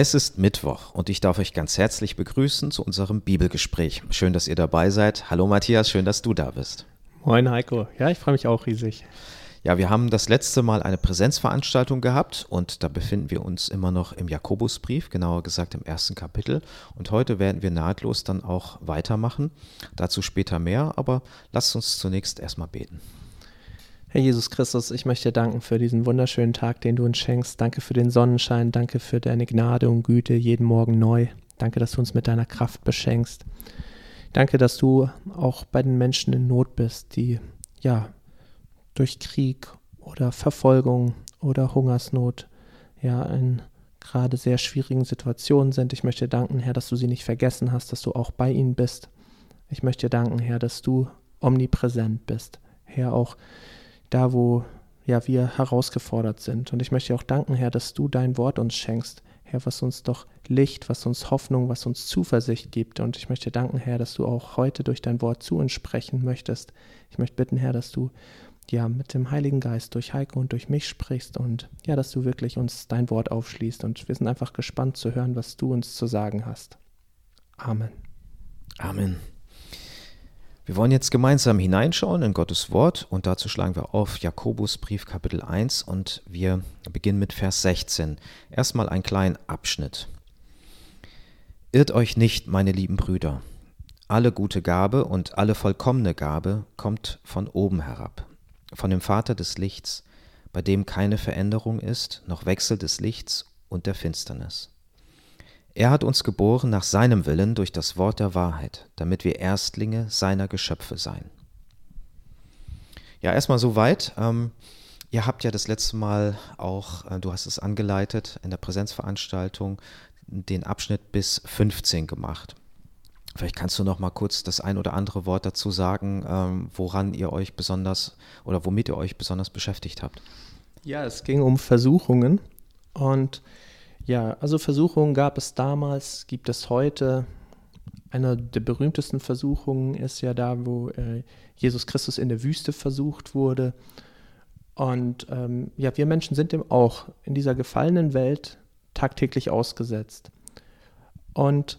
Es ist Mittwoch und ich darf euch ganz herzlich begrüßen zu unserem Bibelgespräch. Schön, dass ihr dabei seid. Hallo Matthias, schön, dass du da bist. Moin Heiko. Ja, ich freue mich auch riesig. Ja, wir haben das letzte Mal eine Präsenzveranstaltung gehabt und da befinden wir uns immer noch im Jakobusbrief, genauer gesagt im ersten Kapitel. Und heute werden wir nahtlos dann auch weitermachen. Dazu später mehr, aber lasst uns zunächst erstmal beten. Herr Jesus Christus, ich möchte dir danken für diesen wunderschönen Tag, den du uns schenkst. Danke für den Sonnenschein, danke für deine Gnade und Güte jeden Morgen neu. Danke, dass du uns mit deiner Kraft beschenkst. Danke, dass du auch bei den Menschen in Not bist, die ja durch Krieg oder Verfolgung oder Hungersnot ja in gerade sehr schwierigen Situationen sind. Ich möchte dir danken, Herr, dass du sie nicht vergessen hast, dass du auch bei ihnen bist. Ich möchte dir danken, Herr, dass du omnipräsent bist. Herr, auch da, wo ja, wir herausgefordert sind. Und ich möchte auch danken, Herr, dass du dein Wort uns schenkst. Herr, was uns doch Licht, was uns Hoffnung, was uns Zuversicht gibt. Und ich möchte danken, Herr, dass du auch heute durch dein Wort zu uns sprechen möchtest. Ich möchte bitten, Herr, dass du ja mit dem Heiligen Geist durch Heike und durch mich sprichst und ja, dass du wirklich uns dein Wort aufschließt. Und wir sind einfach gespannt zu hören, was du uns zu sagen hast. Amen. Amen. Wir wollen jetzt gemeinsam hineinschauen in Gottes Wort und dazu schlagen wir auf Jakobusbrief Kapitel 1 und wir beginnen mit Vers 16. Erstmal einen kleinen Abschnitt. Irrt euch nicht, meine lieben Brüder. Alle gute Gabe und alle vollkommene Gabe kommt von oben herab, von dem Vater des Lichts, bei dem keine Veränderung ist, noch Wechsel des Lichts und der Finsternis. Er hat uns geboren nach seinem Willen durch das Wort der Wahrheit, damit wir Erstlinge seiner Geschöpfe seien. Ja, erstmal soweit. Ähm, ihr habt ja das letzte Mal auch, äh, du hast es angeleitet, in der Präsenzveranstaltung den Abschnitt bis 15 gemacht. Vielleicht kannst du noch mal kurz das ein oder andere Wort dazu sagen, ähm, woran ihr euch besonders oder womit ihr euch besonders beschäftigt habt. Ja, es ging um Versuchungen und ja, also Versuchungen gab es damals, gibt es heute. Eine der berühmtesten Versuchungen ist ja da, wo äh, Jesus Christus in der Wüste versucht wurde. Und ähm, ja, wir Menschen sind dem auch in dieser gefallenen Welt tagtäglich ausgesetzt. Und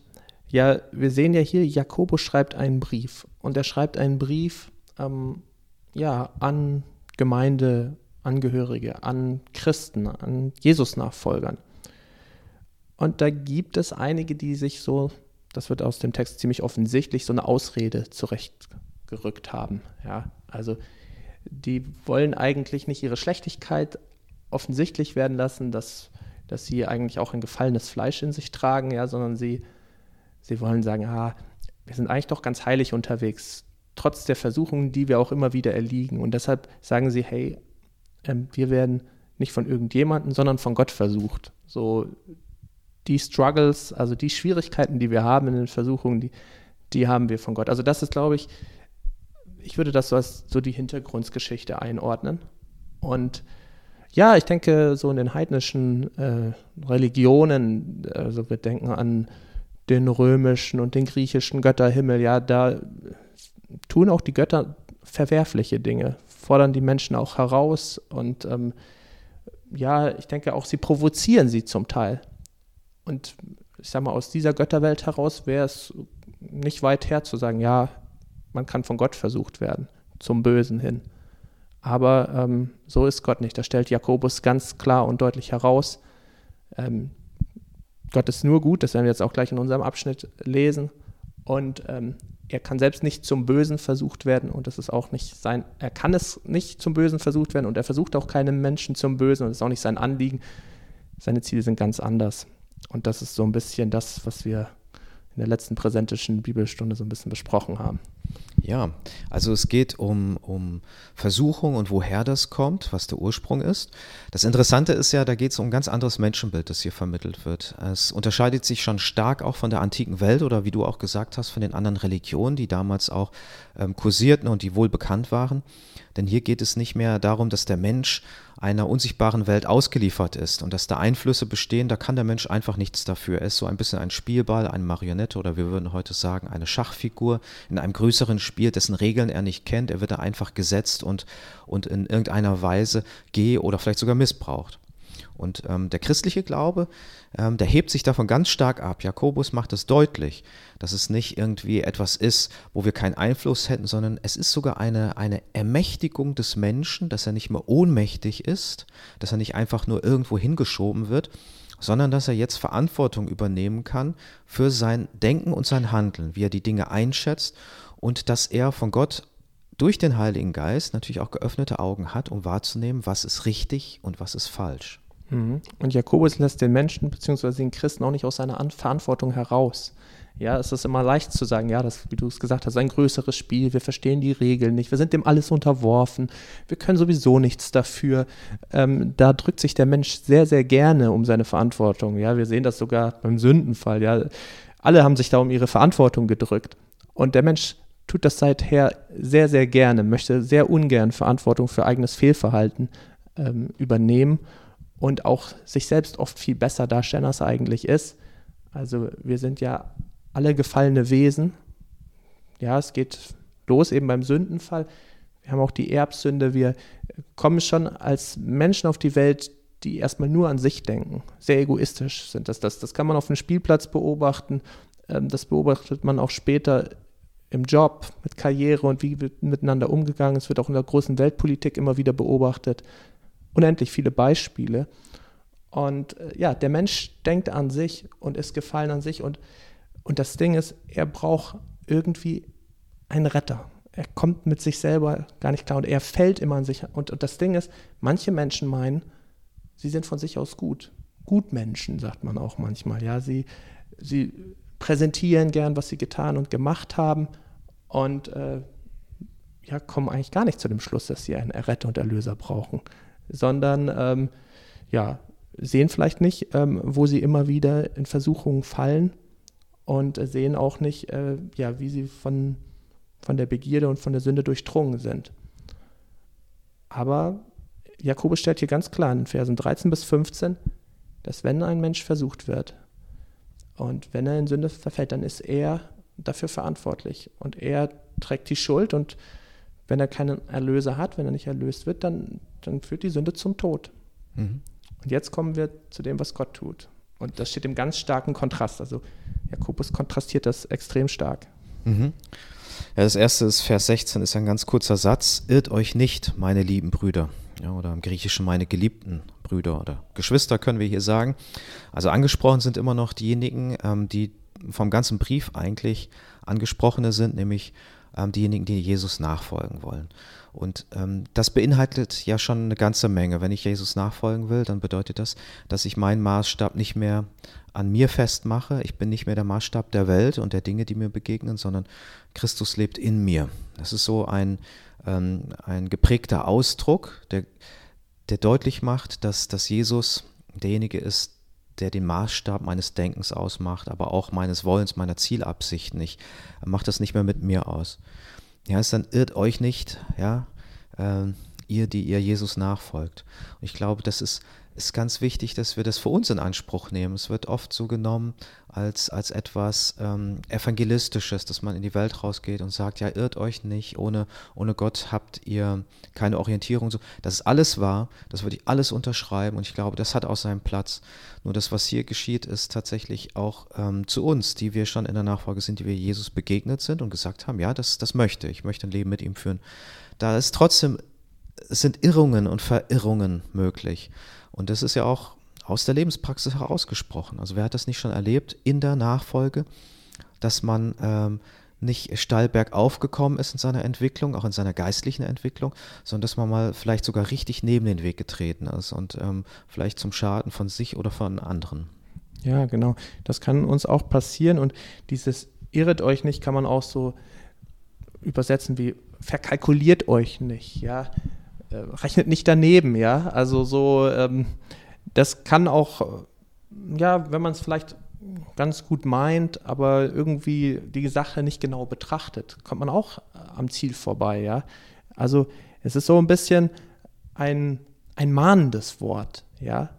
ja, wir sehen ja hier, Jakobus schreibt einen Brief. Und er schreibt einen Brief ähm, ja, an Gemeindeangehörige, an Christen, an Jesus-Nachfolgern. Und da gibt es einige, die sich so, das wird aus dem Text ziemlich offensichtlich, so eine Ausrede zurechtgerückt haben. Ja, also die wollen eigentlich nicht ihre Schlechtigkeit offensichtlich werden lassen, dass, dass sie eigentlich auch ein gefallenes Fleisch in sich tragen, ja, sondern sie, sie wollen sagen, ah, wir sind eigentlich doch ganz heilig unterwegs, trotz der Versuchungen, die wir auch immer wieder erliegen. Und deshalb sagen sie, hey, ähm, wir werden nicht von irgendjemandem, sondern von Gott versucht. So, die Struggles, also die Schwierigkeiten, die wir haben in den Versuchungen, die, die haben wir von Gott. Also das ist, glaube ich, ich würde das so als so die Hintergrundgeschichte einordnen. Und ja, ich denke, so in den heidnischen äh, Religionen, also wir denken an den römischen und den griechischen Götterhimmel, ja, da tun auch die Götter verwerfliche Dinge, fordern die Menschen auch heraus und ähm, ja, ich denke auch, sie provozieren sie zum Teil. Und ich sage mal, aus dieser Götterwelt heraus wäre es nicht weit her zu sagen, ja, man kann von Gott versucht werden, zum Bösen hin. Aber ähm, so ist Gott nicht. Da stellt Jakobus ganz klar und deutlich heraus, ähm, Gott ist nur gut, das werden wir jetzt auch gleich in unserem Abschnitt lesen. Und ähm, er kann selbst nicht zum Bösen versucht werden und das ist auch nicht sein, er kann es nicht zum Bösen versucht werden und er versucht auch keinem Menschen zum Bösen und das ist auch nicht sein Anliegen. Seine Ziele sind ganz anders. Und das ist so ein bisschen das, was wir in der letzten präsentischen Bibelstunde so ein bisschen besprochen haben. Ja, also es geht um, um Versuchung und woher das kommt, was der Ursprung ist. Das Interessante ist ja, da geht es um ein ganz anderes Menschenbild, das hier vermittelt wird. Es unterscheidet sich schon stark auch von der antiken Welt oder wie du auch gesagt hast, von den anderen Religionen, die damals auch ähm, kursierten und die wohl bekannt waren. Denn hier geht es nicht mehr darum, dass der Mensch einer unsichtbaren Welt ausgeliefert ist und dass da Einflüsse bestehen, da kann der Mensch einfach nichts dafür. Er ist so ein bisschen ein Spielball, eine Marionette oder wir würden heute sagen eine Schachfigur in einem größeren Spiel, dessen Regeln er nicht kennt. Er wird da einfach gesetzt und, und in irgendeiner Weise geh- oder vielleicht sogar missbraucht. Und ähm, der christliche Glaube, ähm, der hebt sich davon ganz stark ab. Jakobus macht es deutlich, dass es nicht irgendwie etwas ist, wo wir keinen Einfluss hätten, sondern es ist sogar eine, eine Ermächtigung des Menschen, dass er nicht mehr ohnmächtig ist, dass er nicht einfach nur irgendwo hingeschoben wird, sondern dass er jetzt Verantwortung übernehmen kann für sein Denken und sein Handeln, wie er die Dinge einschätzt und dass er von Gott durch den Heiligen Geist natürlich auch geöffnete Augen hat, um wahrzunehmen, was ist richtig und was ist falsch. Mhm. Und Jakobus lässt den Menschen bzw. den Christen auch nicht aus seiner Verantwortung heraus. Ja, es ist immer leicht zu sagen, ja, das, wie du es gesagt hast, ein größeres Spiel, wir verstehen die Regeln nicht, wir sind dem alles unterworfen, wir können sowieso nichts dafür. Ähm, da drückt sich der Mensch sehr, sehr gerne um seine Verantwortung. Ja, wir sehen das sogar beim Sündenfall. Ja, alle haben sich da um ihre Verantwortung gedrückt. Und der Mensch tut das seither sehr, sehr gerne, möchte sehr ungern Verantwortung für eigenes Fehlverhalten ähm, übernehmen und auch sich selbst oft viel besser darstellen, als er eigentlich ist. Also wir sind ja alle gefallene Wesen. Ja, es geht los eben beim Sündenfall. Wir haben auch die Erbsünde. Wir kommen schon als Menschen auf die Welt, die erstmal nur an sich denken. Sehr egoistisch sind das. Das, das kann man auf dem Spielplatz beobachten. Ähm, das beobachtet man auch später im Job, mit Karriere und wie wird miteinander umgegangen. Es wird auch in der großen Weltpolitik immer wieder beobachtet. Unendlich viele Beispiele. Und äh, ja, der Mensch denkt an sich und ist gefallen an sich und und das Ding ist, er braucht irgendwie einen Retter. Er kommt mit sich selber gar nicht klar und er fällt immer an sich. Und, und das Ding ist, manche Menschen meinen, sie sind von sich aus gut. Gutmenschen, sagt man auch manchmal. Ja, sie, sie präsentieren gern, was sie getan und gemacht haben und äh, ja, kommen eigentlich gar nicht zu dem Schluss, dass sie einen Retter und Erlöser brauchen, sondern ähm, ja, sehen vielleicht nicht, ähm, wo sie immer wieder in Versuchungen fallen und sehen auch nicht, äh, ja, wie sie von, von der Begierde und von der Sünde durchdrungen sind. Aber Jakobus stellt hier ganz klar in Versen 13 bis 15, dass wenn ein Mensch versucht wird und wenn er in Sünde verfällt, dann ist er dafür verantwortlich und er trägt die Schuld und wenn er keinen Erlöser hat, wenn er nicht erlöst wird, dann, dann führt die Sünde zum Tod. Mhm. Und jetzt kommen wir zu dem, was Gott tut. Und das steht im ganz starken Kontrast. Also Jakobus kontrastiert das extrem stark. Mhm. Ja, das erste ist Vers 16, ist ein ganz kurzer Satz. Irrt euch nicht, meine lieben Brüder. Ja, oder im Griechischen meine geliebten Brüder oder Geschwister können wir hier sagen. Also angesprochen sind immer noch diejenigen, ähm, die vom ganzen Brief eigentlich angesprochene sind, nämlich ähm, diejenigen, die Jesus nachfolgen wollen. Und ähm, das beinhaltet ja schon eine ganze Menge. Wenn ich Jesus nachfolgen will, dann bedeutet das, dass ich meinen Maßstab nicht mehr an mir festmache. Ich bin nicht mehr der Maßstab der Welt und der Dinge, die mir begegnen, sondern Christus lebt in mir. Das ist so ein, ähm, ein geprägter Ausdruck, der, der deutlich macht, dass, dass Jesus derjenige ist, der den Maßstab meines Denkens ausmacht, aber auch meines Wollens, meiner Zielabsichten. Ich mache das nicht mehr mit mir aus. Ja, es dann irrt euch nicht, ja, äh, ihr, die ihr Jesus nachfolgt. Und ich glaube, das ist ist ganz wichtig, dass wir das für uns in Anspruch nehmen. Es wird oft so genommen als, als etwas ähm, Evangelistisches, dass man in die Welt rausgeht und sagt, ja, irrt euch nicht, ohne, ohne Gott habt ihr keine Orientierung. Das ist alles wahr, das würde ich alles unterschreiben und ich glaube, das hat auch seinen Platz. Nur das, was hier geschieht, ist tatsächlich auch ähm, zu uns, die wir schon in der Nachfolge sind, die wir Jesus begegnet sind und gesagt haben, ja, das, das möchte ich, möchte ein Leben mit ihm führen. Da ist trotzdem, sind Irrungen und Verirrungen möglich. Und das ist ja auch aus der Lebenspraxis herausgesprochen. Also wer hat das nicht schon erlebt in der Nachfolge, dass man ähm, nicht steil bergauf gekommen ist in seiner Entwicklung, auch in seiner geistlichen Entwicklung, sondern dass man mal vielleicht sogar richtig neben den Weg getreten ist und ähm, vielleicht zum Schaden von sich oder von anderen. Ja, genau. Das kann uns auch passieren und dieses irret euch nicht kann man auch so übersetzen wie verkalkuliert euch nicht, ja äh, rechnet nicht daneben, ja. Also so, ähm, das kann auch, ja, wenn man es vielleicht ganz gut meint, aber irgendwie die Sache nicht genau betrachtet, kommt man auch am Ziel vorbei, ja. Also es ist so ein bisschen ein, ein mahnendes Wort, ja.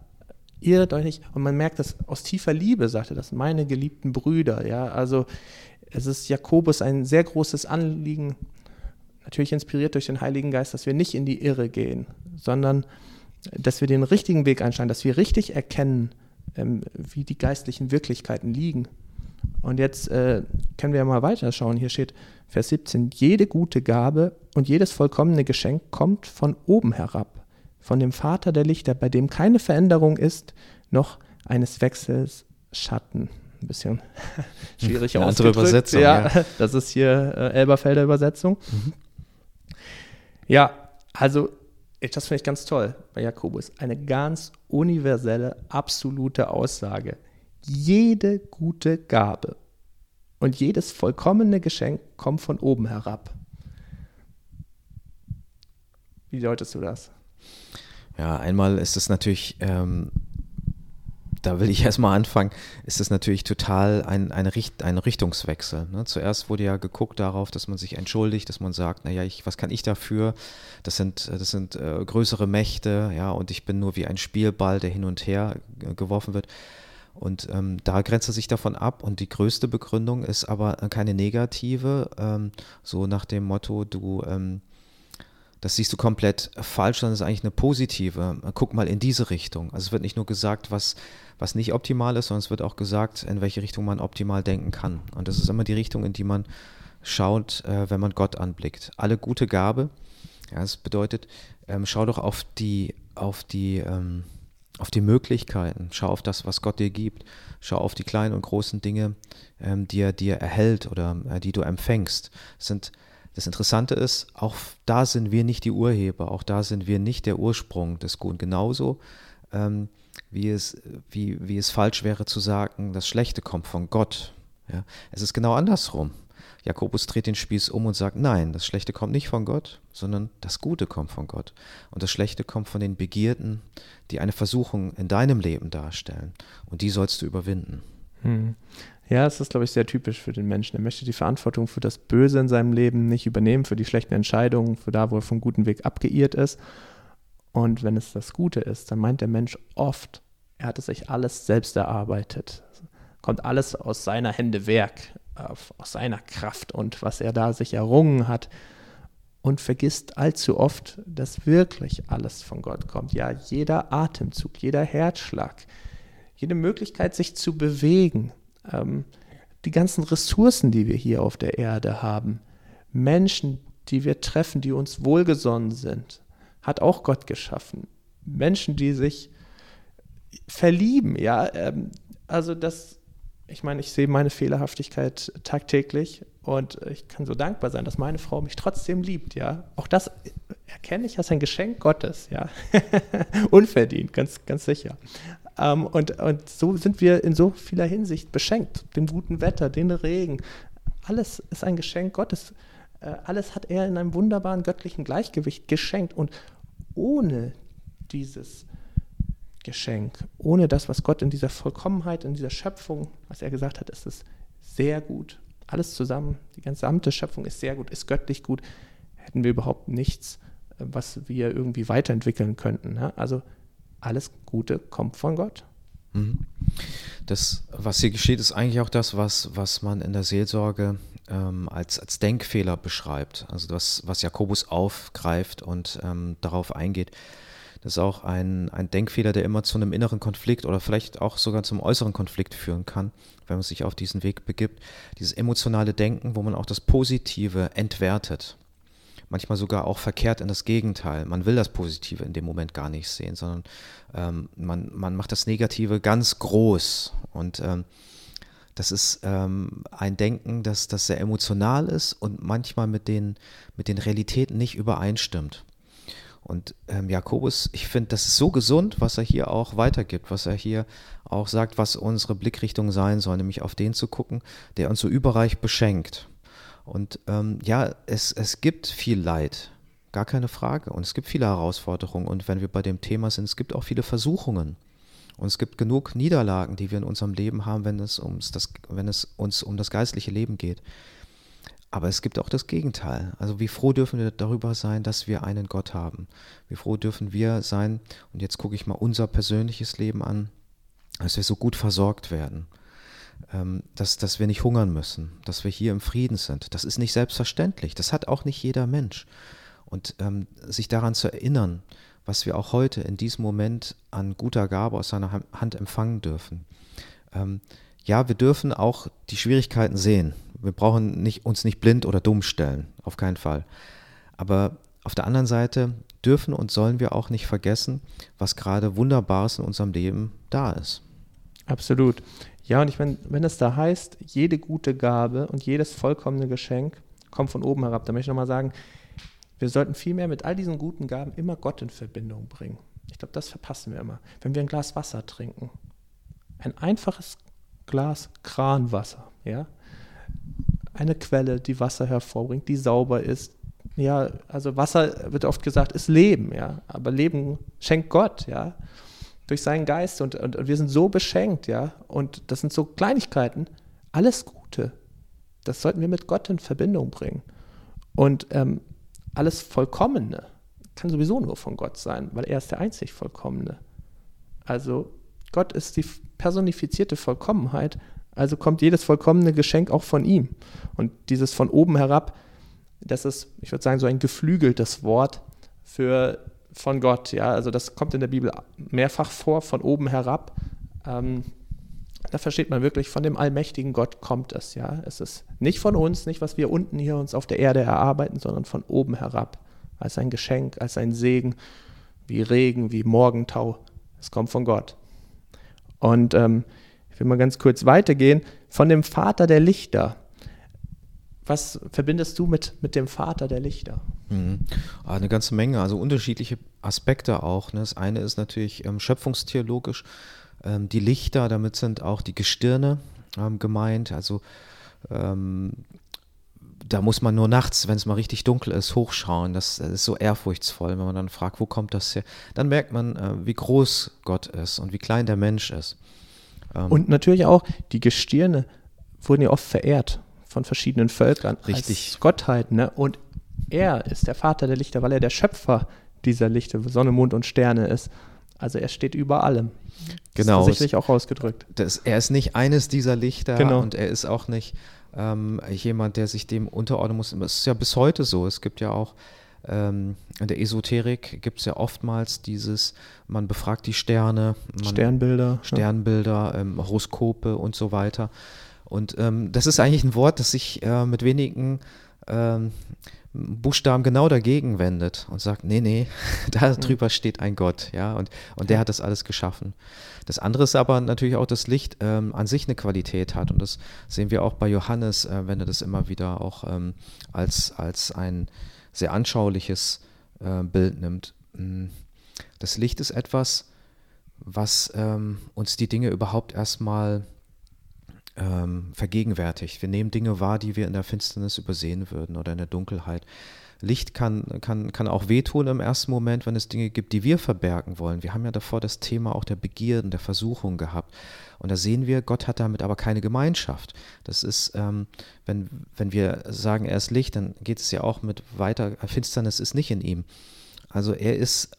Irrt euch nicht. Und man merkt das aus tiefer Liebe, sagte das, meine geliebten Brüder, ja. Also es ist Jakobus ein sehr großes Anliegen, natürlich inspiriert durch den Heiligen Geist, dass wir nicht in die Irre gehen, sondern dass wir den richtigen Weg einschlagen, dass wir richtig erkennen, ähm, wie die geistlichen Wirklichkeiten liegen. Und jetzt äh, können wir ja mal weiterschauen. Hier steht Vers 17, jede gute Gabe und jedes vollkommene Geschenk kommt von oben herab, von dem Vater der Lichter, bei dem keine Veränderung ist, noch eines Wechsels Schatten. Ein bisschen schwierig Eine andere Übersetzung. Ja, ja, das ist hier äh, Elberfelder Übersetzung. Mhm. Ja, also das finde ich ganz toll bei Jakobus. Eine ganz universelle, absolute Aussage. Jede gute Gabe und jedes vollkommene Geschenk kommt von oben herab. Wie deutest du das? Ja, einmal ist es natürlich ähm, da will ich erstmal anfangen, ist es natürlich total ein, eine Richt, ein Richtungswechsel. Ne? Zuerst wurde ja geguckt darauf, dass man sich entschuldigt, dass man sagt, naja, ich, was kann ich dafür? Das sind, das sind äh, größere Mächte, ja, und ich bin nur wie ein Spielball, der hin und her geworfen wird. Und ähm, da grenzt er sich davon ab. Und die größte Begründung ist aber keine negative, ähm, so nach dem Motto, du ähm, das siehst du komplett falsch, sondern es ist eigentlich eine positive. Guck mal in diese Richtung. Also es wird nicht nur gesagt, was, was nicht optimal ist, sondern es wird auch gesagt, in welche Richtung man optimal denken kann. Und das ist immer die Richtung, in die man schaut, äh, wenn man Gott anblickt. Alle gute Gabe, ja, das bedeutet, ähm, schau doch auf die, auf die, ähm, auf die Möglichkeiten, schau auf das, was Gott dir gibt, schau auf die kleinen und großen Dinge, ähm, die er dir erhält oder äh, die du empfängst. Das sind das Interessante ist, auch da sind wir nicht die Urheber, auch da sind wir nicht der Ursprung des Guten. Genauso ähm, wie, es, wie, wie es falsch wäre zu sagen, das Schlechte kommt von Gott. Ja? Es ist genau andersrum. Jakobus dreht den Spieß um und sagt, nein, das Schlechte kommt nicht von Gott, sondern das Gute kommt von Gott. Und das Schlechte kommt von den Begierden, die eine Versuchung in deinem Leben darstellen. Und die sollst du überwinden. Hm. Ja, es ist, glaube ich, sehr typisch für den Menschen. Er möchte die Verantwortung für das Böse in seinem Leben nicht übernehmen, für die schlechten Entscheidungen, für da, wo er vom guten Weg abgeirrt ist. Und wenn es das Gute ist, dann meint der Mensch oft, er hat es sich alles selbst erarbeitet. Kommt alles aus seiner Hände Werk, aus seiner Kraft und was er da sich errungen hat. Und vergisst allzu oft, dass wirklich alles von Gott kommt. Ja, jeder Atemzug, jeder Herzschlag, jede Möglichkeit, sich zu bewegen, ähm, die ganzen Ressourcen, die wir hier auf der Erde haben, Menschen, die wir treffen, die uns wohlgesonnen sind, hat auch Gott geschaffen. Menschen, die sich verlieben, ja, ähm, also das, ich meine, ich sehe meine Fehlerhaftigkeit tagtäglich und ich kann so dankbar sein, dass meine Frau mich trotzdem liebt, ja. Auch das erkenne ich als ein Geschenk Gottes, ja. Unverdient, ganz, ganz sicher. Ähm, und, und so sind wir in so vieler Hinsicht beschenkt. Dem guten Wetter, den Regen. Alles ist ein Geschenk Gottes. Äh, alles hat er in einem wunderbaren göttlichen Gleichgewicht geschenkt. Und ohne dieses Geschenk, ohne das, was Gott in dieser Vollkommenheit, in dieser Schöpfung, was er gesagt hat, ist es sehr gut. Alles zusammen, die gesamte Schöpfung ist sehr gut, ist göttlich gut. Hätten wir überhaupt nichts, äh, was wir irgendwie weiterentwickeln könnten. Ne? Also alles Gute kommt von Gott. Mhm. Das, was hier geschieht, ist eigentlich auch das, was, was man in der Seelsorge ähm, als, als Denkfehler beschreibt. Also das, was Jakobus aufgreift und ähm, darauf eingeht. Das ist auch ein, ein Denkfehler, der immer zu einem inneren Konflikt oder vielleicht auch sogar zum äußeren Konflikt führen kann, wenn man sich auf diesen Weg begibt. Dieses emotionale Denken, wo man auch das Positive entwertet manchmal sogar auch verkehrt in das Gegenteil. Man will das Positive in dem Moment gar nicht sehen, sondern ähm, man, man macht das Negative ganz groß. Und ähm, das ist ähm, ein Denken, das, das sehr emotional ist und manchmal mit den, mit den Realitäten nicht übereinstimmt. Und ähm, Jakobus, ich finde, das ist so gesund, was er hier auch weitergibt, was er hier auch sagt, was unsere Blickrichtung sein soll, nämlich auf den zu gucken, der uns so überreich beschenkt. Und ähm, ja, es, es gibt viel Leid, gar keine Frage. Und es gibt viele Herausforderungen. Und wenn wir bei dem Thema sind, es gibt auch viele Versuchungen. Und es gibt genug Niederlagen, die wir in unserem Leben haben, wenn es, ums das, wenn es uns um das geistliche Leben geht. Aber es gibt auch das Gegenteil. Also wie froh dürfen wir darüber sein, dass wir einen Gott haben? Wie froh dürfen wir sein, und jetzt gucke ich mal unser persönliches Leben an, dass wir so gut versorgt werden dass, dass wir nicht hungern müssen, dass wir hier im Frieden sind. Das ist nicht selbstverständlich. Das hat auch nicht jeder Mensch. Und ähm, sich daran zu erinnern, was wir auch heute in diesem Moment an guter Gabe aus seiner Hand empfangen dürfen. Ähm, ja, wir dürfen auch die Schwierigkeiten sehen. Wir brauchen nicht, uns nicht blind oder dumm stellen, auf keinen Fall. Aber auf der anderen Seite dürfen und sollen wir auch nicht vergessen, was gerade Wunderbares in unserem Leben da ist. Absolut. Ja, und ich meine, wenn es da heißt, jede gute Gabe und jedes vollkommene Geschenk kommt von oben herab, dann möchte ich nochmal sagen, wir sollten vielmehr mit all diesen guten Gaben immer Gott in Verbindung bringen. Ich glaube, das verpassen wir immer. Wenn wir ein Glas Wasser trinken, ein einfaches Glas Kranwasser, ja, eine Quelle, die Wasser hervorbringt, die sauber ist. Ja, also Wasser wird oft gesagt, ist Leben, ja, aber Leben schenkt Gott, ja, durch seinen Geist und, und, und wir sind so beschenkt, ja, und das sind so Kleinigkeiten, alles Gute. Das sollten wir mit Gott in Verbindung bringen. Und ähm, alles Vollkommene kann sowieso nur von Gott sein, weil er ist der einzig Vollkommene. Also Gott ist die personifizierte Vollkommenheit, also kommt jedes vollkommene Geschenk auch von ihm. Und dieses von oben herab, das ist, ich würde sagen, so ein geflügeltes Wort für von Gott. Ja, also das kommt in der Bibel mehrfach vor, von oben herab. Ähm, da versteht man wirklich, von dem allmächtigen Gott kommt es. Ja, es ist nicht von uns, nicht was wir unten hier uns auf der Erde erarbeiten, sondern von oben herab als ein Geschenk, als ein Segen, wie Regen, wie Morgentau. Es kommt von Gott. Und ähm, ich will mal ganz kurz weitergehen. Von dem Vater der Lichter. Was verbindest du mit, mit dem Vater der Lichter? Mhm. Ah, eine ganze Menge, also unterschiedliche Aspekte auch. Ne? Das eine ist natürlich ähm, schöpfungstheologisch. Ähm, die Lichter, damit sind auch die Gestirne ähm, gemeint. Also ähm, da muss man nur nachts, wenn es mal richtig dunkel ist, hochschauen. Das, ist so ehrfurchtsvoll, wenn man dann fragt, wo kommt das her? Dann merkt man, äh, wie groß Gott ist und wie klein der Mensch ist. Ähm und natürlich auch, die Gestirne wurden ja oft verehrt von verschiedenen Völkern. Richtig. Als Gottheit, ne? Und er ist der Vater der Lichter, weil er der Schöpfer dieser Lichter, Sonne, Mond und Sterne ist. Also er steht über allem. Genau. Das ist sicherlich auch ausgedrückt. Das, er ist nicht eines dieser Lichter genau. und er ist auch nicht ähm, jemand, der sich dem unterordnen muss. Es ist ja bis heute so. Es gibt ja auch ähm, in der Esoterik gibt es ja oftmals dieses, man befragt die Sterne, Sternbilder, Sternbilder, ja. ähm, Horoskope und so weiter. Und ähm, das ist eigentlich ein Wort, das sich äh, mit wenigen ähm, Buchstaben genau dagegen wendet und sagt, nee, nee, da drüber steht ein Gott, ja, und, und der hat das alles geschaffen. Das andere ist aber natürlich auch, dass Licht ähm, an sich eine Qualität hat und das sehen wir auch bei Johannes, äh, wenn er das immer wieder auch ähm, als, als ein sehr anschauliches äh, Bild nimmt. Mm, das Licht ist etwas, was ähm, uns die Dinge überhaupt erstmal ähm, vergegenwärtigt. Wir nehmen Dinge wahr, die wir in der Finsternis übersehen würden oder in der Dunkelheit. Licht kann, kann, kann auch wehtun im ersten Moment, wenn es Dinge gibt, die wir verbergen wollen. Wir haben ja davor das Thema auch der Begierden, der Versuchung gehabt. Und da sehen wir, Gott hat damit aber keine Gemeinschaft. Das ist, ähm, wenn, wenn wir sagen, er ist Licht, dann geht es ja auch mit weiter, Finsternis ist nicht in ihm. Also er ist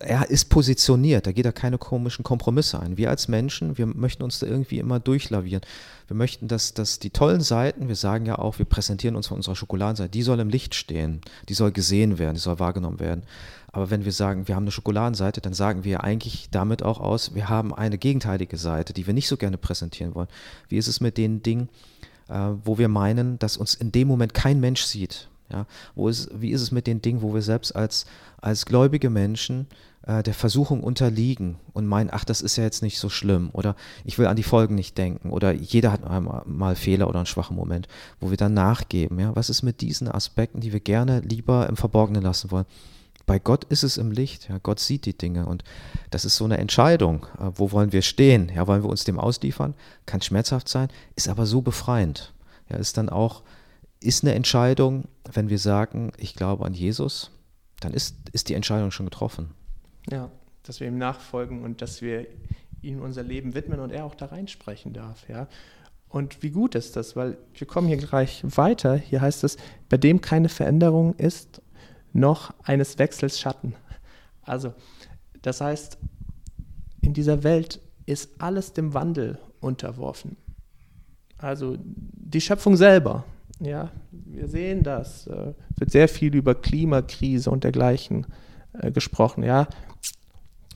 er ist positioniert, da geht er keine komischen Kompromisse ein. Wir als Menschen, wir möchten uns da irgendwie immer durchlavieren. Wir möchten, dass, dass die tollen Seiten, wir sagen ja auch, wir präsentieren uns von unserer Schokoladenseite, die soll im Licht stehen, die soll gesehen werden, die soll wahrgenommen werden. Aber wenn wir sagen, wir haben eine Schokoladenseite, dann sagen wir eigentlich damit auch aus, wir haben eine gegenteilige Seite, die wir nicht so gerne präsentieren wollen. Wie ist es mit den Dingen, äh, wo wir meinen, dass uns in dem Moment kein Mensch sieht? Ja, wo ist, wie ist es mit den Dingen, wo wir selbst als, als gläubige Menschen äh, der Versuchung unterliegen und meinen, ach, das ist ja jetzt nicht so schlimm oder ich will an die Folgen nicht denken oder jeder hat einmal mal Fehler oder einen schwachen Moment, wo wir dann nachgeben. Ja? Was ist mit diesen Aspekten, die wir gerne lieber im Verborgenen lassen wollen? Bei Gott ist es im Licht. Ja? Gott sieht die Dinge und das ist so eine Entscheidung. Äh, wo wollen wir stehen? Ja, wollen wir uns dem ausliefern? Kann schmerzhaft sein, ist aber so befreiend. Ja, ist dann auch ist eine Entscheidung, wenn wir sagen, ich glaube an Jesus, dann ist, ist die Entscheidung schon getroffen. Ja, dass wir ihm nachfolgen und dass wir ihm unser Leben widmen und er auch da reinsprechen darf, ja. Und wie gut ist das, weil wir kommen hier gleich weiter. Hier heißt es, bei dem keine Veränderung ist, noch eines Wechsels Schatten. Also, das heißt, in dieser Welt ist alles dem Wandel unterworfen. Also die Schöpfung selber, ja, wir sehen das, äh, wird sehr viel über Klimakrise und dergleichen äh, gesprochen, ja.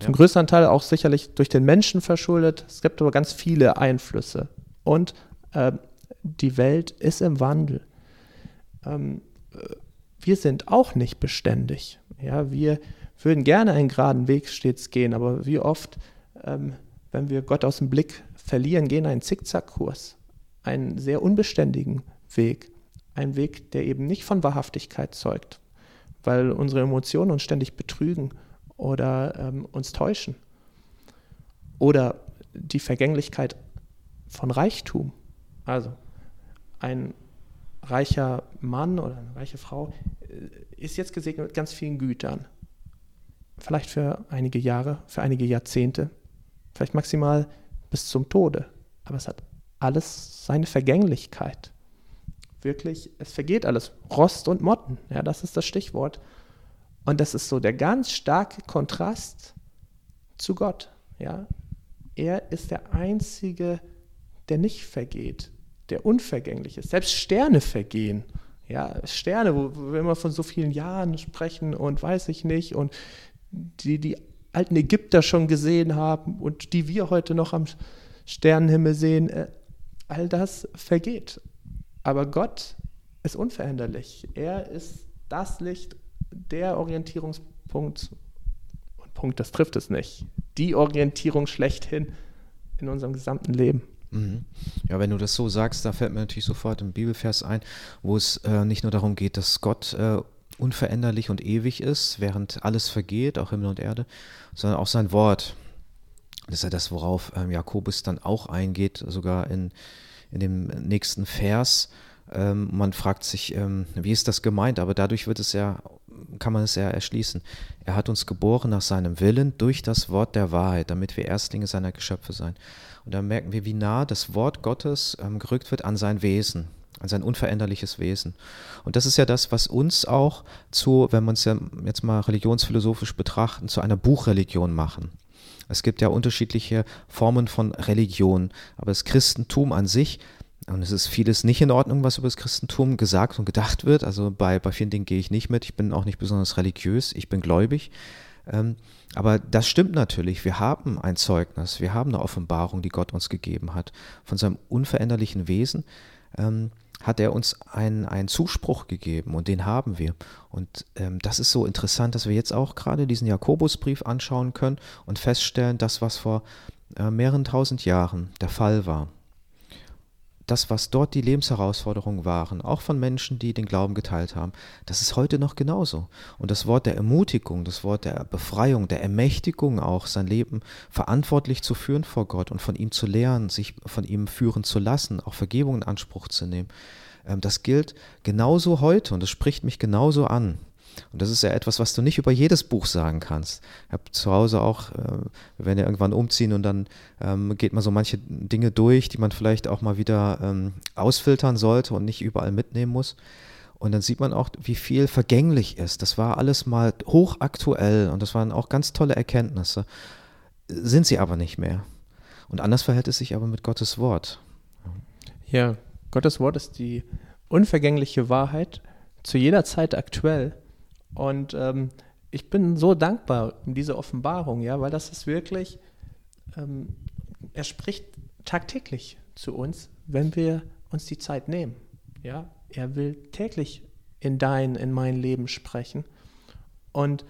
Zum Ja. größten Teil auch sicherlich durch den Menschen verschuldet. Es gibt aber ganz viele Einflüsse. Und ähm, die Welt ist im Wandel. Ähm, äh, wir sind auch nicht beständig. Ja, wir würden gerne einen geraden Weg stets gehen, aber wie oft, ähm, wenn wir Gott aus dem Blick verlieren, gehen einen Zickzackkurs, einen sehr unbeständigen Weg, einen Weg, der eben nicht von Wahrhaftigkeit zeugt, weil unsere Emotionen uns ständig betrügen oder ähm, uns täuschen. Oder die Vergänglichkeit von Reichtum. Also ein reicher Mann oder eine reiche Frau äh, ist jetzt gesegnet mit ganz vielen Gütern. Vielleicht für einige Jahre, für einige Jahrzehnte, vielleicht maximal bis zum Tode. Aber es hat alles seine Vergänglichkeit. Wirklich, es vergeht alles. Rost und Motten, ja, das ist das Stichwort. Und das ist so der ganz starke Kontrast zu Gott. Ja? Er ist der Einzige, der nicht vergeht, der unvergänglich ist. Selbst Sterne vergehen. Ja, Sterne, wo, wir immer von so vielen Jahren sprechen und weiß ich nicht, und die die alten Ägypter schon gesehen haben und die wir heute noch am Sternenhimmel sehen, äh, all das vergeht. Aber Gott ist unveränderlich. Er ist das Licht, der Orientierungspunkt. Und Punkt, das trifft es nicht. Die Orientierung schlechthin in unserem gesamten Leben. Mhm. Ja, wenn du das so sagst, da fällt mir natürlich sofort ein Bibelvers ein, wo es äh, nicht nur darum geht, dass Gott äh, unveränderlich und ewig ist, während alles vergeht, auch Himmel und Erde, sondern auch sein Wort. Das ist ja das, worauf ähm, Jakobus dann auch eingeht, sogar in, in dem nächsten Vers. Ähm, man fragt sich, ähm, wie ist das gemeint? Aber dadurch wird es ja, kann man es ja erschließen. Er hat uns geboren nach seinem Willen durch das Wort der Wahrheit, damit wir Erstlinge seiner Geschöpfe sein. Und da merken wir, wie nah das Wort Gottes ähm, gerückt wird an sein Wesen, an sein unveränderliches Wesen. Und das ist ja das, was uns auch zu, wenn man es ja jetzt mal religionsphilosophisch betrachten, zu einer Buchreligion machen. Es gibt ja unterschiedliche Formen von Religion, aber das Christentum an sich, und es ist vieles nicht in Ordnung, was über das Christentum gesagt und gedacht wird. Also bei, bei vielen Dingen gehe ich nicht mit. Ich bin auch nicht besonders religiös, ich bin gläubig. Ähm, aber das stimmt natürlich. Wir haben ein Zeugnis, wir haben eine Offenbarung, die Gott uns gegeben hat. Von seinem unveränderlichen Wesen ähm, hat er uns einen, einen Zuspruch gegeben und den haben wir. Und ähm, das ist so interessant, dass wir jetzt auch gerade diesen Jakobusbrief anschauen können und feststellen, das, was vor äh, mehreren tausend Jahren der Fall war, das, was dort die Lebensherausforderungen waren, auch von Menschen, die den Glauben geteilt haben, das ist heute noch genauso. Und das Wort der Ermutigung, das Wort der Befreiung, der Ermächtigung auch, sein Leben verantwortlich zu führen vor Gott und von ihm zu lernen, sich von ihm führen zu lassen, auch Vergebung in Anspruch zu nehmen, ähm, das gilt genauso heute und das spricht mich genauso an. Und das ist ja etwas, was du nicht über jedes Buch sagen kannst. Ich habe zu Hause auch, äh, wir werden ja irgendwann umziehen und dann ähm, geht man so manche Dinge durch, die man vielleicht auch mal wieder ähm, ausfiltern sollte und nicht überall mitnehmen muss. Und dann sieht man auch, wie viel vergänglich ist. Das war alles mal hochaktuell und das waren auch ganz tolle Erkenntnisse. Sind sie aber nicht mehr. Und anders verhält es sich aber mit Gottes Wort. Ja, Gottes Wort ist die unvergängliche Wahrheit, zu jeder Zeit aktuell. Und ähm, ich bin so dankbar um diese Offenbarung, ja, weil das ist wirklich, ähm, er spricht tagtäglich zu uns, wenn wir uns die Zeit nehmen. Ja, er will täglich in dein, in mein Leben sprechen. Und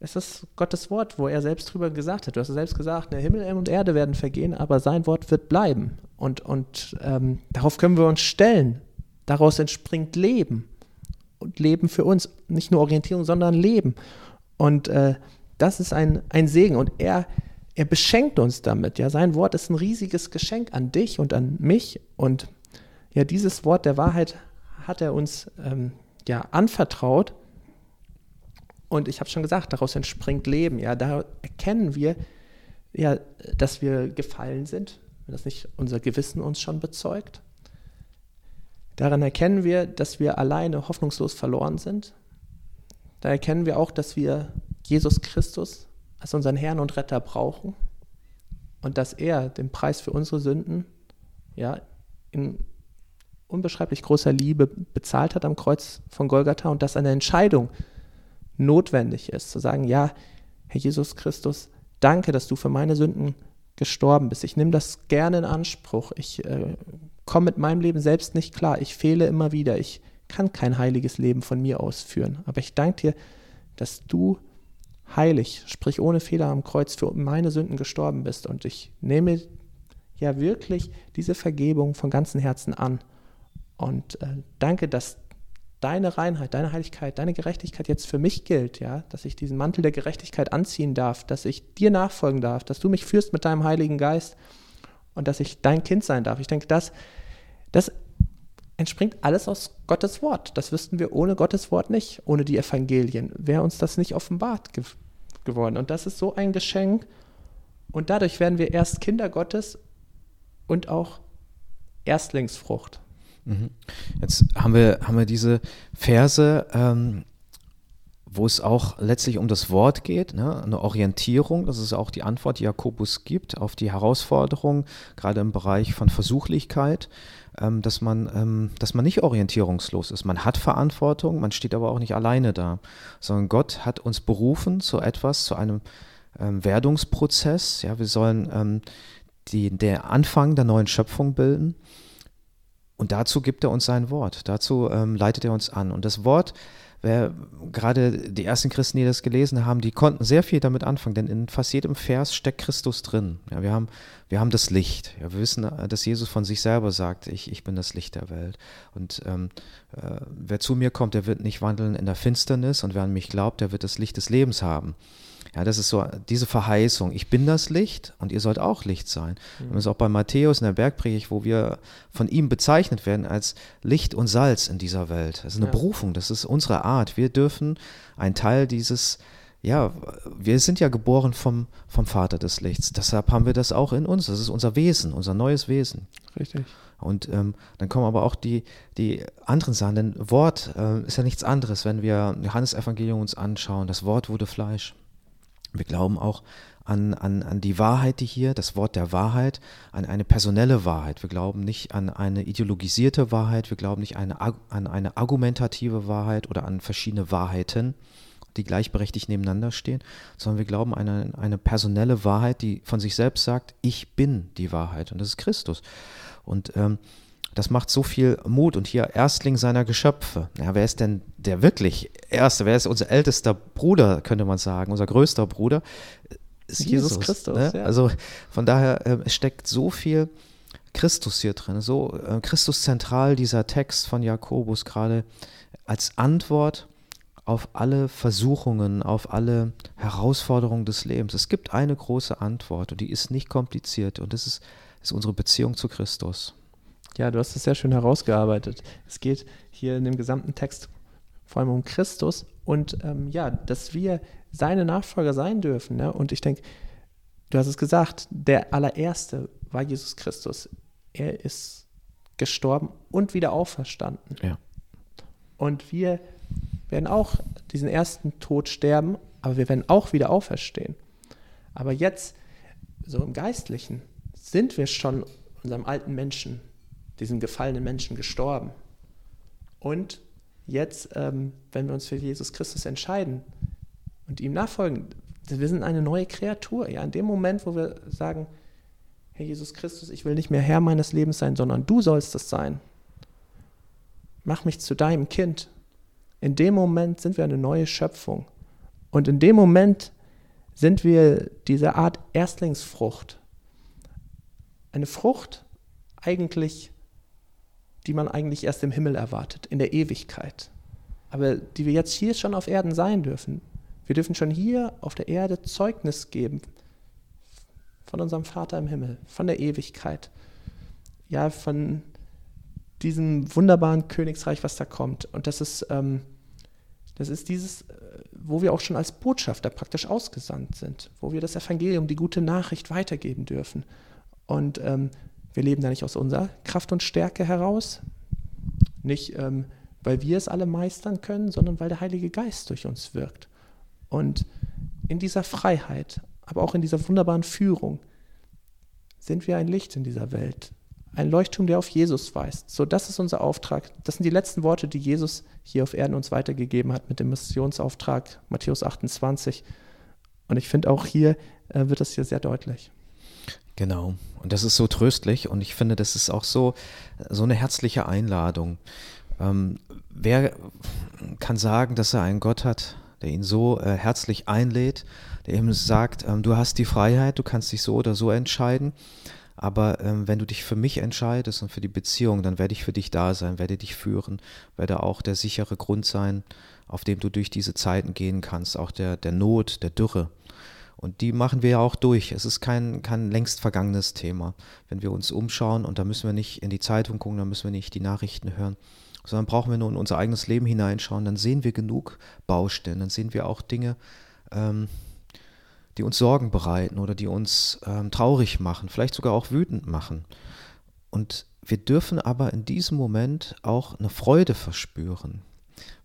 es ist Gottes Wort, wo er selbst drüber gesagt hat. Du hast selbst gesagt, der Himmel und Erde werden vergehen, aber sein Wort wird bleiben. Und, und ähm, darauf können wir uns stellen. Daraus entspringt Leben Leben für uns. Nicht nur Orientierung, sondern Leben. Und äh, das ist ein, ein Segen. Und er, er beschenkt uns damit. Ja, sein Wort ist ein riesiges Geschenk an dich und an mich. Und ja, dieses Wort der Wahrheit hat er uns ähm, ja anvertraut. Und ich habe schon gesagt, daraus entspringt Leben. Ja, da erkennen wir, ja, dass wir gefallen sind, wenn das nicht unser Gewissen uns schon bezeugt. Daran erkennen wir, dass wir alleine hoffnungslos verloren sind. Da erkennen wir auch, dass wir Jesus Christus als unseren Herrn und Retter brauchen und dass er den Preis für unsere Sünden ja, in unbeschreiblich großer Liebe bezahlt hat am Kreuz von Golgatha und dass eine Entscheidung notwendig ist, zu sagen, ja, Herr Jesus Christus, danke, dass du für meine Sünden gestorben bist. Ich nehme das gerne in Anspruch. Ich äh, komme mit meinem Leben selbst nicht klar. Ich fehle immer wieder. Ich kann kein heiliges Leben von mir ausführen. Aber ich danke dir, dass du heilig, sprich ohne Fehler am Kreuz für meine Sünden gestorben bist. Und ich nehme ja wirklich diese Vergebung von ganzem Herzen an. Und äh, danke, dass deine Reinheit, deine Heiligkeit, deine Gerechtigkeit jetzt für mich gilt, ja, dass ich diesen Mantel der Gerechtigkeit anziehen darf, dass ich dir nachfolgen darf, dass du mich führst mit deinem Heiligen Geist und dass ich dein Kind sein darf. Ich denke, das, das entspringt alles aus Gottes Wort. Das wüssten wir ohne Gottes Wort nicht, ohne die Evangelien. Wäre uns das nicht offenbart ge geworden. Und das ist so ein Geschenk. Und dadurch werden wir erst Kinder Gottes und auch Erstlingsfrucht. Mhm. Jetzt haben wir, haben wir diese Verse, ähm, wo es auch letztlich um das Wort geht, ne? eine Orientierung, das ist auch die Antwort, die Jakobus gibt auf die Herausforderung, gerade im Bereich von Versuchlichkeit, ähm, dass, man, ähm, dass man nicht orientierungslos ist. Man hat Verantwortung, man steht aber auch nicht alleine da, sondern Gott hat uns berufen zu etwas, zu einem ähm, Werdungsprozess. Ja, wir sollen ähm, die, der Anfang der neuen Schöpfung bilden. Und dazu gibt er uns sein Wort, dazu ähm, leitet er uns an. Und das Wort, wer, gerade die ersten Christen, die das gelesen haben, die konnten sehr viel damit anfangen, denn in fast jedem Vers steckt Christus drin. Ja, wir, haben, wir haben das Licht. Ja, wir wissen, dass Jesus von sich selber sagt, ich, ich bin das Licht der Welt. Und ähm, äh, wer zu mir kommt, der wird nicht wandeln in der Finsternis und wer an mich glaubt, der wird das Licht des Lebens haben. Ja, das ist so diese Verheißung. Ich bin das Licht und ihr sollt auch Licht sein. Mhm. Das ist auch bei Matthäus in der Bergpredigt, wo wir von ihm bezeichnet werden als Licht und Salz in dieser Welt. Das ist eine ja. Berufung, das ist unsere Art. Wir dürfen ein Teil dieses, ja, wir sind ja geboren vom, vom Vater des Lichts. Deshalb haben wir das auch in uns. Das ist unser Wesen, unser neues Wesen. Richtig. Und ähm, dann kommen aber auch die, die anderen Sachen. Denn Wort äh, ist ja nichts anderes, wenn wir Johannes Evangelium uns anschauen. Das Wort wurde Fleisch. Wir glauben auch an, an, an die Wahrheit, die hier, das Wort der Wahrheit, an eine personelle Wahrheit. Wir glauben nicht an eine ideologisierte Wahrheit, wir glauben nicht eine, an eine argumentative Wahrheit oder an verschiedene Wahrheiten, die gleichberechtigt nebeneinander stehen, sondern wir glauben an eine, eine personelle Wahrheit, die von sich selbst sagt, ich bin die Wahrheit und das ist Christus. Und ähm, das macht so viel Mut und hier Erstling seiner Geschöpfe. Ja, wer ist denn der wirklich Erste? Wer ist unser ältester Bruder, könnte man sagen, unser größter Bruder? Ist Jesus, Jesus Christus. Ne? Ja. Also von daher äh, steckt so viel Christus hier drin, so äh, Christus zentral, dieser Text von Jakobus gerade als Antwort auf alle Versuchungen, auf alle Herausforderungen des Lebens. Es gibt eine große Antwort und die ist nicht kompliziert und das ist, ist unsere Beziehung zu Christus. Ja, du hast es sehr schön herausgearbeitet. Es geht hier in dem gesamten Text vor allem um Christus und ähm, ja, dass wir seine Nachfolger sein dürfen. Ne? Und ich denke, du hast es gesagt, der allererste war Jesus Christus. Er ist gestorben und wieder auferstanden. Ja. Und wir werden auch diesen ersten Tod sterben, aber wir werden auch wieder auferstehen. Aber jetzt, so im Geistlichen, sind wir schon unserem alten Menschen diesem gefallenen Menschen gestorben. Und jetzt, ähm, wenn wir uns für Jesus Christus entscheiden und ihm nachfolgen, wir sind eine neue Kreatur. Ja, in dem Moment, wo wir sagen, Herr Jesus Christus, ich will nicht mehr Herr meines Lebens sein, sondern du sollst es sein. Mach mich zu deinem Kind. In dem Moment sind wir eine neue Schöpfung. Und in dem Moment sind wir diese Art Erstlingsfrucht. Eine Frucht eigentlich die man eigentlich erst im Himmel erwartet, in der Ewigkeit. Aber die wir jetzt hier schon auf Erden sein dürfen. Wir dürfen schon hier auf der Erde Zeugnis geben von unserem Vater im Himmel, von der Ewigkeit. Ja, von diesem wunderbaren Königsreich, was da kommt. Und das ist, ähm, das ist dieses, äh, wo wir auch schon als Botschafter praktisch ausgesandt sind, wo wir das Evangelium, die gute Nachricht weitergeben dürfen. Und ähm, wir leben da nicht aus unserer Kraft und Stärke heraus, nicht ähm, weil wir es alle meistern können, sondern weil der Heilige Geist durch uns wirkt. Und in dieser Freiheit, aber auch in dieser wunderbaren Führung sind wir ein Licht in dieser Welt, Ein Leuchtturm, der auf Jesus weist. So, das ist unser Auftrag. Das sind die letzten Worte, die Jesus hier auf Erden uns weitergegeben hat mit dem Missionsauftrag, Matthäus 28. Und ich finde auch hier äh, wird das hier sehr deutlich. Genau. Und das ist so tröstlich und ich finde, das ist auch so, so eine herzliche Einladung. Ähm, wer kann sagen, dass er einen Gott hat, der ihn so äh, herzlich einlädt, der ihm sagt, ähm, du hast die Freiheit, du kannst dich so oder so entscheiden, aber ähm, wenn du dich für mich entscheidest und für die Beziehung, dann werde ich für dich da sein, werde dich führen, werde auch der sichere Grund sein, auf dem du durch diese Zeiten gehen kannst, auch der, der Not, der Dürre. Und die machen wir ja auch durch. Es ist kein, kein längst vergangenes Thema. Wenn wir uns umschauen, und da müssen wir nicht in die Zeitung gucken, da müssen wir nicht die Nachrichten hören, sondern brauchen wir nur in unser eigenes Leben hineinschauen, dann sehen wir genug Baustellen, dann sehen wir auch Dinge, ähm, die uns Sorgen bereiten oder die uns ähm, traurig machen, vielleicht sogar auch wütend machen. Und wir dürfen aber in diesem Moment auch eine Freude verspüren,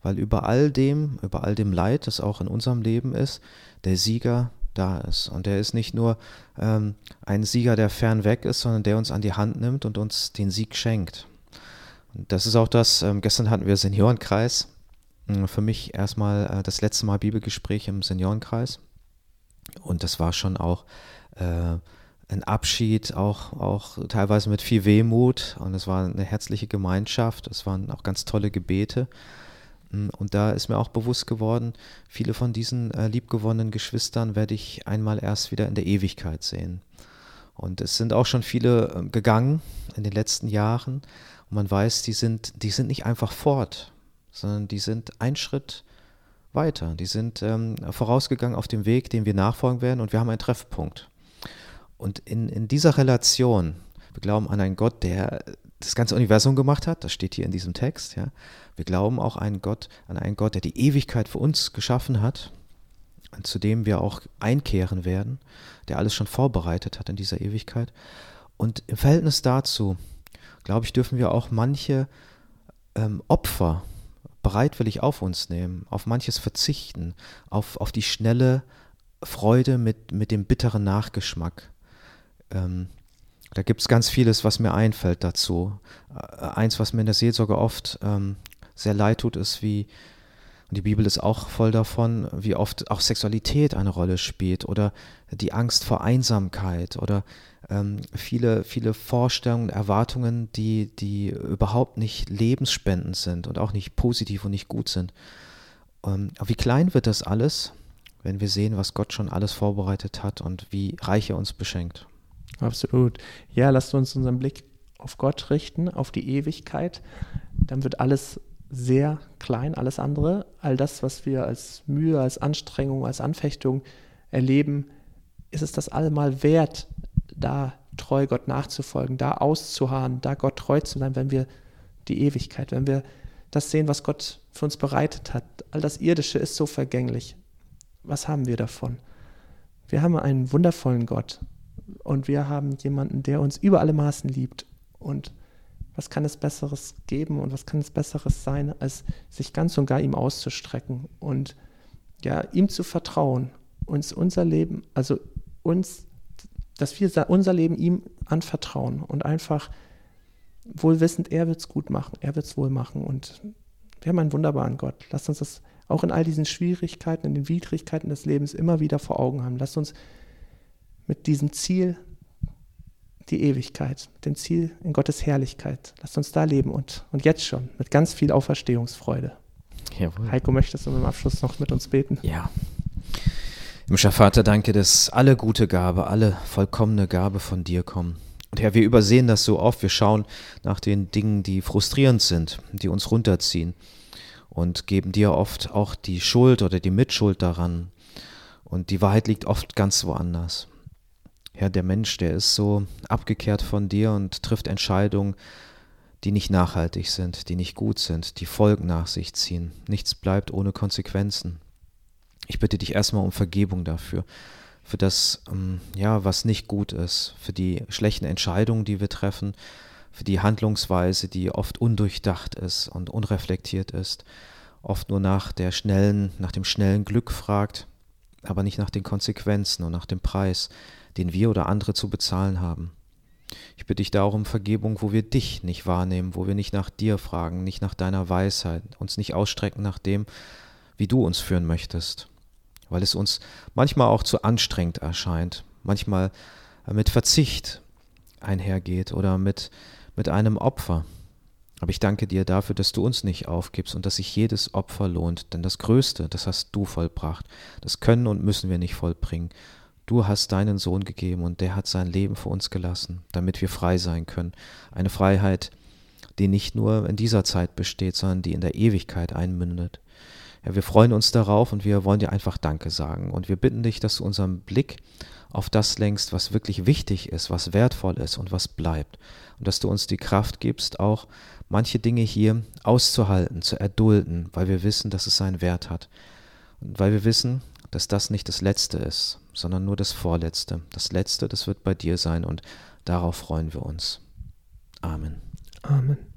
weil über all dem, über all dem Leid, das auch in unserem Leben ist, der Sieger da ist. Und der ist nicht nur ähm, ein Sieger, der fern weg ist, sondern der uns an die Hand nimmt und uns den Sieg schenkt. Und das ist auch das, ähm, gestern hatten wir Seniorenkreis. Hm, für mich erstmal äh, das letzte Mal Bibelgespräch im Seniorenkreis. Und das war schon auch äh, ein Abschied, auch, auch teilweise mit viel Wehmut. Und es war eine herzliche Gemeinschaft. Es waren auch ganz tolle Gebete. Hm, und da ist mir auch bewusst geworden, viele von diesen äh, liebgewonnenen Geschwistern werde ich einmal erst wieder in der Ewigkeit sehen. Und es sind auch schon viele äh, gegangen in den letzten Jahren. Und man weiß, die sind, die sind nicht einfach fort, sondern die sind ein Schritt weiter. Die sind ähm, vorausgegangen auf dem Weg, den wir nachfolgen werden und wir haben einen Treffpunkt. Und in, in dieser Relation, wir glauben an einen Gott, der das ganze Universum gemacht hat, das steht hier in diesem Text, ja. Wir glauben auch einen Gott, an einen Gott, der die Ewigkeit für uns geschaffen hat und zu dem wir auch einkehren werden, der alles schon vorbereitet hat in dieser Ewigkeit. Und im Verhältnis dazu, glaube ich, dürfen wir auch manche ähm, Opfer bereitwillig auf uns nehmen, auf manches verzichten, auf, auf die schnelle Freude mit, mit dem bitteren Nachgeschmack. Ähm, da gibt es ganz vieles, was mir einfällt dazu. Äh, eins, was mir in der Seelsorge oft ähm, sehr leid tut, ist, wie, und die Bibel ist auch voll davon, wie oft auch Sexualität eine Rolle spielt oder die Angst vor Einsamkeit oder ähm, viele, viele Vorstellungen, Erwartungen, die, die überhaupt nicht lebensspendend sind und auch nicht positiv und nicht gut sind. Ähm, wie klein wird das alles, wenn wir sehen, was Gott schon alles vorbereitet hat und wie reich er uns beschenkt? Absolut. Ja, lasst uns unseren Blick auf Gott richten, auf die Ewigkeit. Dann wird alles sehr klein, alles andere. All das, was wir als Mühe, als Anstrengung, als Anfechtung erleben, ist es das allemal wert, da treu Gott nachzufolgen, da auszuharren, da Gott treu zu sein, wenn wir die Ewigkeit, wenn wir das sehen, was Gott für uns bereitet hat. All das Irdische ist so vergänglich. Was haben wir davon? Wir haben einen wundervollen Gott und wir haben jemanden, der uns über alle Maßen liebt. Und was kann es Besseres geben und was kann es Besseres sein, als sich ganz und gar ihm auszustrecken und ja, ihm zu vertrauen, uns unser Leben, also uns, dass wir unser Leben ihm anvertrauen und einfach wohl wissend, er wird es gut machen, er wird es wohl machen und wir haben einen wunderbaren Gott. Lasst uns das auch in all diesen Schwierigkeiten, in den Widrigkeiten des Lebens immer wieder vor Augen haben. Lasst uns mit diesem Ziel die Ewigkeit, mit dem Ziel in Gottes Herrlichkeit. Lasst uns da leben und, und jetzt schon mit ganz viel Auferstehungsfreude. Jawohl. Heiko, möchtest du im Abschluss noch mit uns beten? Ja. Himmlischer Vater, danke, dass alle gute Gabe, alle vollkommene Gabe von dir kommen. Und Herr, wir übersehen das so oft. Wir schauen nach den Dingen, die frustrierend sind, die uns runterziehen und geben dir oft auch die Schuld oder die Mitschuld daran. Und die Wahrheit liegt oft ganz woanders. Herr, der Mensch, der ist so abgekehrt von dir und trifft Entscheidungen, die nicht nachhaltig sind, die nicht gut sind, die Folgen nach sich ziehen. Nichts bleibt ohne Konsequenzen. Ich bitte dich erstmal um Vergebung dafür, für das, ähm, ja, was nicht gut ist, für die schlechten Entscheidungen, die wir treffen, für die Handlungsweise, die oft undurchdacht ist und unreflektiert ist, oft nur nach der schnellen, nach dem schnellen Glück fragt, aber nicht nach den Konsequenzen und nach dem Preis, den wir oder andere zu bezahlen haben. Ich bitte dich darum Vergebung, wo wir dich nicht wahrnehmen, wo wir nicht nach dir fragen, nicht nach deiner Weisheit, uns nicht ausstrecken nach dem, wie du uns führen möchtest, weil es uns manchmal auch zu anstrengend erscheint, manchmal mit Verzicht einhergeht oder mit, mit einem Opfer. Aber ich danke dir dafür, dass du uns nicht aufgibst und dass sich jedes Opfer lohnt, denn das Größte, das hast du vollbracht. Das können und müssen wir nicht vollbringen. Du hast deinen Sohn gegeben und der hat sein Leben für uns gelassen, damit wir frei sein können. Eine Freiheit, die nicht nur in dieser Zeit besteht, sondern die in der Ewigkeit einmündet. Ja, wir freuen uns darauf und wir wollen dir einfach Danke sagen. Und wir bitten dich, dass du unseren Blick auf das lenkst, was wirklich wichtig ist, was wertvoll ist und was bleibt. Und dass du uns die Kraft gibst, auch manche Dinge hier auszuhalten, zu erdulden, weil wir wissen, dass es seinen Wert hat. Und weil wir wissen, dass das nicht das Letzte ist, sondern nur das Vorletzte. Das Letzte, das wird bei dir sein und darauf freuen wir uns. Amen. Amen.